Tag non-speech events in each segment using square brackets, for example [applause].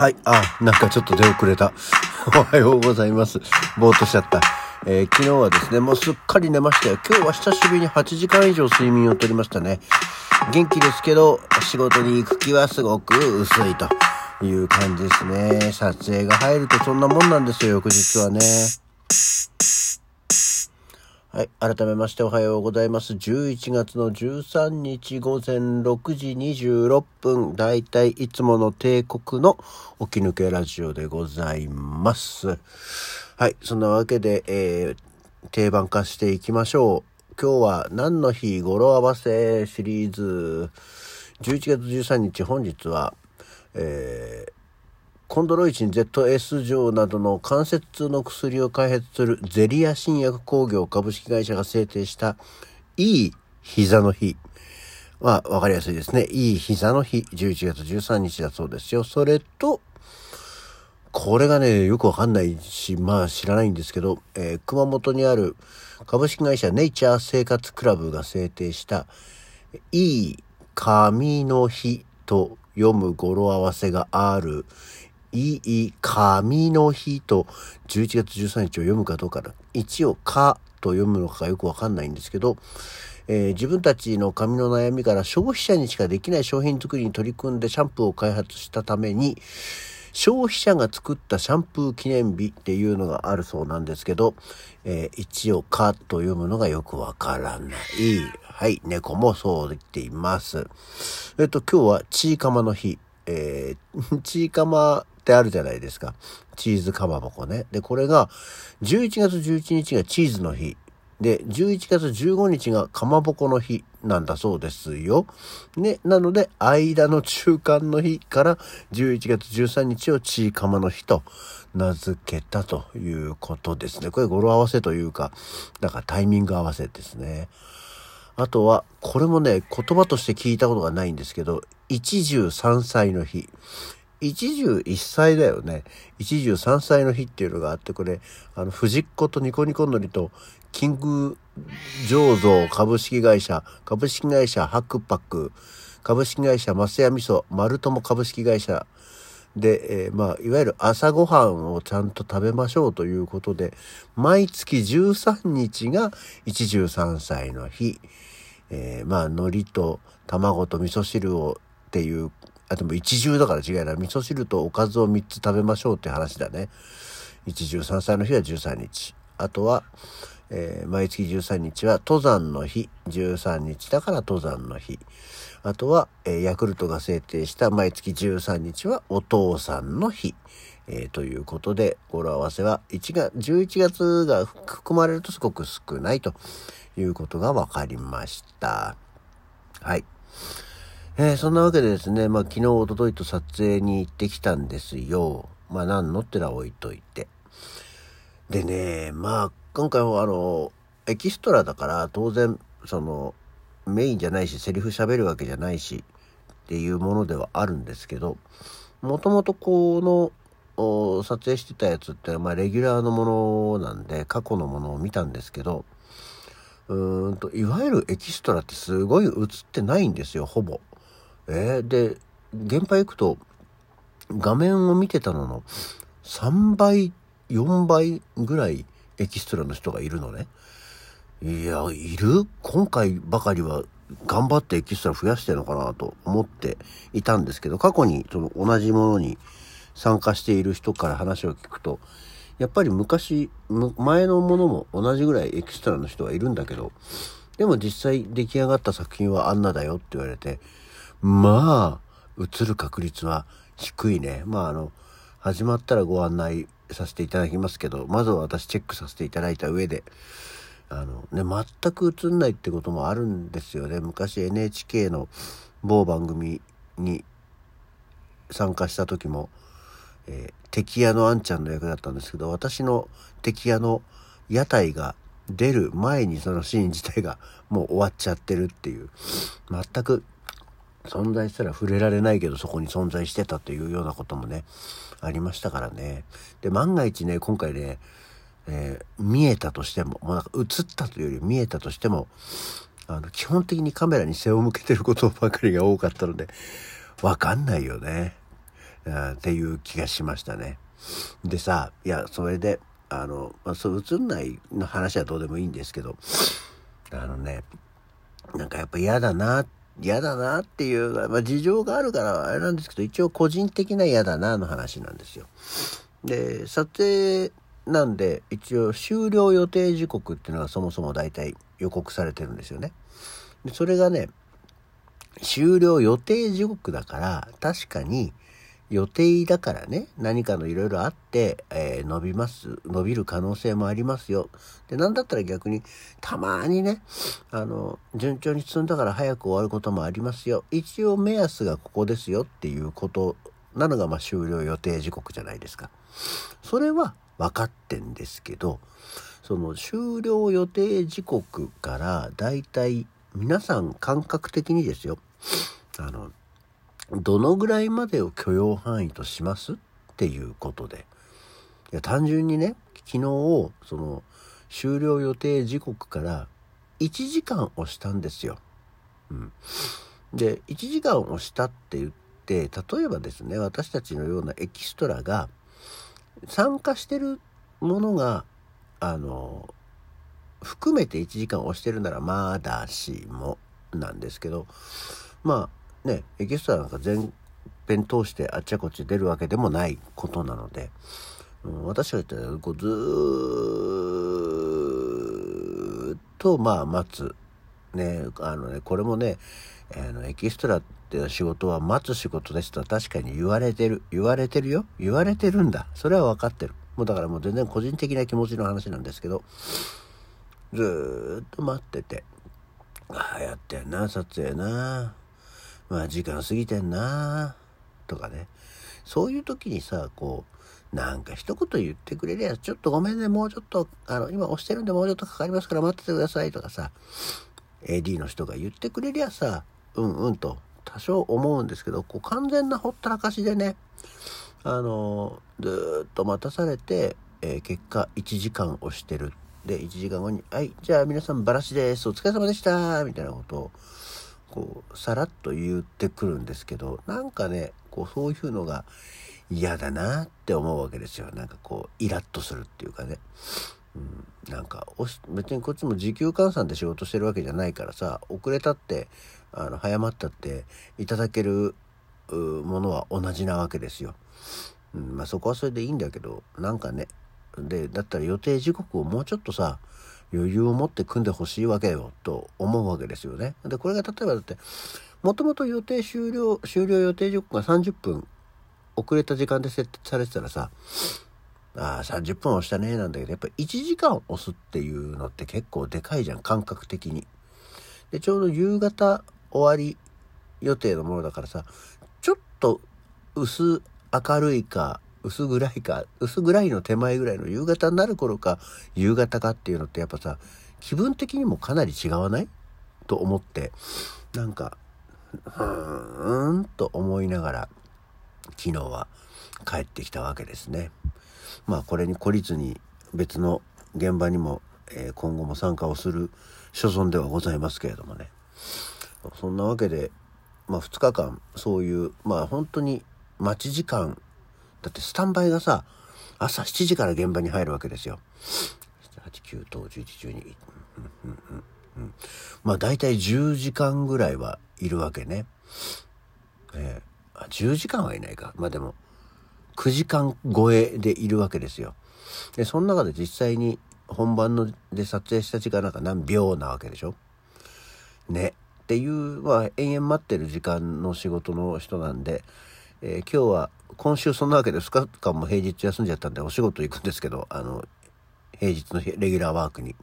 はい。あ、なんかちょっと出遅れた。[laughs] おはようございます。ぼーっとしちゃった。えー昨日はですね、もうすっかり寝ましたよ。今日は久しぶりに8時間以上睡眠をとりましたね。元気ですけど、仕事に行く気はすごく薄いという感じですね。撮影が入るとそんなもんなんですよ、翌日はね。はい。改めましておはようございます。11月の13日午前6時26分。だいたいいつもの帝国の起き抜けラジオでございます。はい。そんなわけで、えー、定番化していきましょう。今日は何の日語呂合わせシリーズ。11月13日本日は、えー、コンドロイチン ZS 錠などの関節痛の薬を開発するゼリア新薬工業株式会社が制定したいい膝の日。まあ、わかりやすいですね。いい膝の日、11月13日だそうですよ。それと、これがね、よくわかんないし、まあ知らないんですけど、えー熊本にある株式会社ネイチャー生活クラブが制定した、いい髪の日と読む語呂合わせがある、いい髪の日と11月13日を読むかどうかな。一応、かと読むのかよくわかんないんですけど、えー自分たちの髪の悩みから消費者にしかできない商品作りに取り組んでシャンプーを開発したために、消費者が作ったシャンプー記念日っていうのがあるそうなんですけど、えー一応、かと読むのがよくわからない。はい、猫もそう言っています。えっと、今日はチーカマの日。えー [laughs] チーカマってあるじゃないですか。チーズかまぼこね。で、これが、11月11日がチーズの日。で、11月15日がかまぼこの日なんだそうですよ。ね、なので、間の中間の日から11月13日をチーカマの日と名付けたということですね。これ語呂合わせというか、だからタイミング合わせですね。あとは、これもね、言葉として聞いたことがないんですけど、一汁三歳の日。一汁一歳だよね。一汁三歳の日っていうのがあって、これ、あの、藤子とニコニコのりと、キング醸造株式会社、株式会社ハックパック、株式会社マスヤ味噌、丸友株式会社で、えーまあ、いわゆる朝ごはんをちゃんと食べましょうということで、毎月13日が一汁三歳の日。えーまあ、海苔と卵と味噌汁をっていう、あ、でも一汁だから違いない。味噌汁とおかずを3つ食べましょうって話だね。一汁三歳の日は13日。あとは、えー毎月13日は登山の日。13日だから登山の日。あとは、えーヤクルトが制定した毎月13日はお父さんの日。えーということで、語呂合わせは1月、11月が含まれるとすごく少ないということが分かりました。はい。えーそんなわけでですね、まあ昨日、おとといと撮影に行ってきたんですよ。まあ何のってのは置いといて。でね、まあ今回はあの、エキストラだから当然、その、メインじゃないし、セリフ喋るわけじゃないし、っていうものではあるんですけど、もともとこの、撮影してたやつって、まあレギュラーのものなんで、過去のものを見たんですけど、うーんと、いわゆるエキストラってすごい映ってないんですよ、ほぼ。えーで、現場行くと、画面を見てたのの3倍、4倍ぐらいエキストラの人がいるのね。いや、いる？今回ばかりは頑張ってエキストラ増やしてるのかなと思っていたんですけど、過去にその同じものに参加している人から話を聞くと、やっぱり昔、前のものも同じぐらいエキストラの人がいるんだけど、でも実際出来上がった作品はあんなだよって言われて、まあ、映る確率は低いね。まああの、始まったらご案内させていただきますけど、まずは私チェックさせていただいた上で、あのね、全く映んないってこともあるんですよね。昔 NHK の某番組に参加した時も、えー敵屋のあんちゃんの役だったんですけど、私の敵屋の屋台が出る前にそのシーン自体がもう終わっちゃってるっていう、全く存在したら触れられないけどそこに存在してたというようなこともね、ありましたからね。で、万が一ね、今回ね、えー見えたとしても、もうなんか映ったというより見えたとしても、あの、基本的にカメラに背を向けてることばかりが多かったので、わかんないよね。っていう気がしましたね。でさ、いや、それで、あの、まあ、そう映んないの話はどうでもいいんですけど、あのね、なんかやっぱ嫌だな、嫌だなっていう、まあ、事情があるからあれなんですけど、一応個人的な嫌だなの話なんですよ。で、撮影なんで、一応終了予定時刻っていうのがそもそも大体予告されてるんですよね。でそれがね、終了予定時刻だから、確かに予定だからね、何かのいろいろあって、えー、伸びます、伸びる可能性もありますよ。で、なんだったら逆に、たまにね、あの、順調に進んだから早く終わることもありますよ。一応目安がここですよっていうことなのが、まあ終了予定時刻じゃないですか。それは分かってんですけど、その終了予定時刻からだいたい皆さん感覚的にですよ。あの、どのぐらいまでを許容範囲としますっていうことで。いや、単純にね、昨日、その、終了予定時刻から1時間押したんですよ。うん。で、1時間押したって言って、例えばですね、私たちのようなエキストラが参加してるものが、あの、含めて1時間押してるならまだしもなんですけど、まあ、ね、エキストラなんか全編通してあっちゃこっち出るわけでもないことなので、うん、私が言ったらこうずっとまあ待つ。ね、あのね、これもね、あの、エキストラって仕事は待つ仕事ですとは確かに言われてる。言われてるよ。言われてるんだ。それは分かってる。もうだからもう全然個人的な気持ちの話なんですけど、ずっと待ってて、ああやってんな、撮影な。まあ時間過ぎてんなとかね。そういう時にさ、こう、なんか一言言ってくれりゃ、ちょっとごめんね、もうちょっと、あの、今押してるんでもうちょっとかかりますから待っててくださいとかさ、AD の人が言ってくれりゃさ、うんうんと、多少思うんですけど、こう完全なほったらかしでね、あの、ずっと待たされて、えー、結果1時間押してる。で、1時間後に、はい、じゃあ皆さんバラシです。お疲れ様でしたみたいなことを、こうさらっと言ってくるんですけどなんかねこうそういうのが嫌だなって思うわけですよ。なんかこうイラッとするっていうかね、うん、なんか別にこっちも時給換算で仕事してるわけじゃないからさ遅れたってあの早まったっていただけるものは同じなわけですよ。うん、まあそこはそれでいいんだけどなんかねでだったら予定時刻をもうちょっとさ余裕を持って組んでほしいわけよと思うわけですよね。で、これが例えばだって、もともと予定終了、終了予定時刻が30分遅れた時間で設定されてたらさ、ああ、30分押したね、なんだけど、やっぱ1時間押すっていうのって結構でかいじゃん、感覚的に。で、ちょうど夕方終わり予定のものだからさ、ちょっと薄明るいか、薄暗いか、薄暗いの手前ぐらいの夕方になる頃か、夕方かっていうのってやっぱさ、気分的にもかなり違わない？と思って、なんか、ふーんと思いながら、昨日は帰ってきたわけですね。まあこれに懲りずに別の現場にも、えー、今後も参加をする所存ではございますけれどもね。そんなわけで、まあ2日間そういう、まあ本当に待ち時間だってスタンバイがさ、朝7時から現場に入るわけですよ。8、9、10、11、12。うんうんうん、まあ大体10時間ぐらいはいるわけね。えー、10時間はいないか。まあでも、9時間超えでいるわけですよ。で、その中で実際に本番ので撮影した時間なんか何秒なわけでしょ。ね。っていう、まあ延々待ってる時間の仕事の人なんで、えー、今日は今週そんなわけで2日間も平日休んじゃったんでお仕事行くんですけど、あの、平日のレギュラーワークに。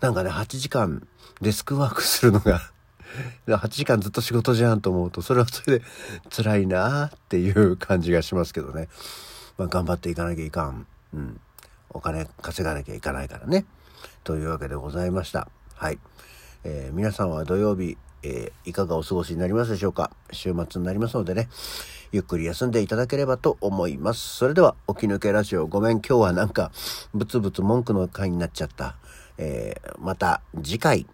なんかね、8時間デスクワークするのが [laughs] 8時間ずっと仕事じゃんと思うと、それはそれで [laughs] 辛いなっていう感じがしますけどね。まあ、頑張っていかなきゃいかん。うん。お金稼がなきゃいかないからね。というわけでございました。はい。えー、皆さんは土曜日、えー、いかがお過ごしになりますでしょうか？週末になりますのでね、ゆっくり休んでいただければと思います。それでは、起き抜けラジオ、ごめん、今日はなんか、ブツブツ文句の回になっちゃった。えー、また次回。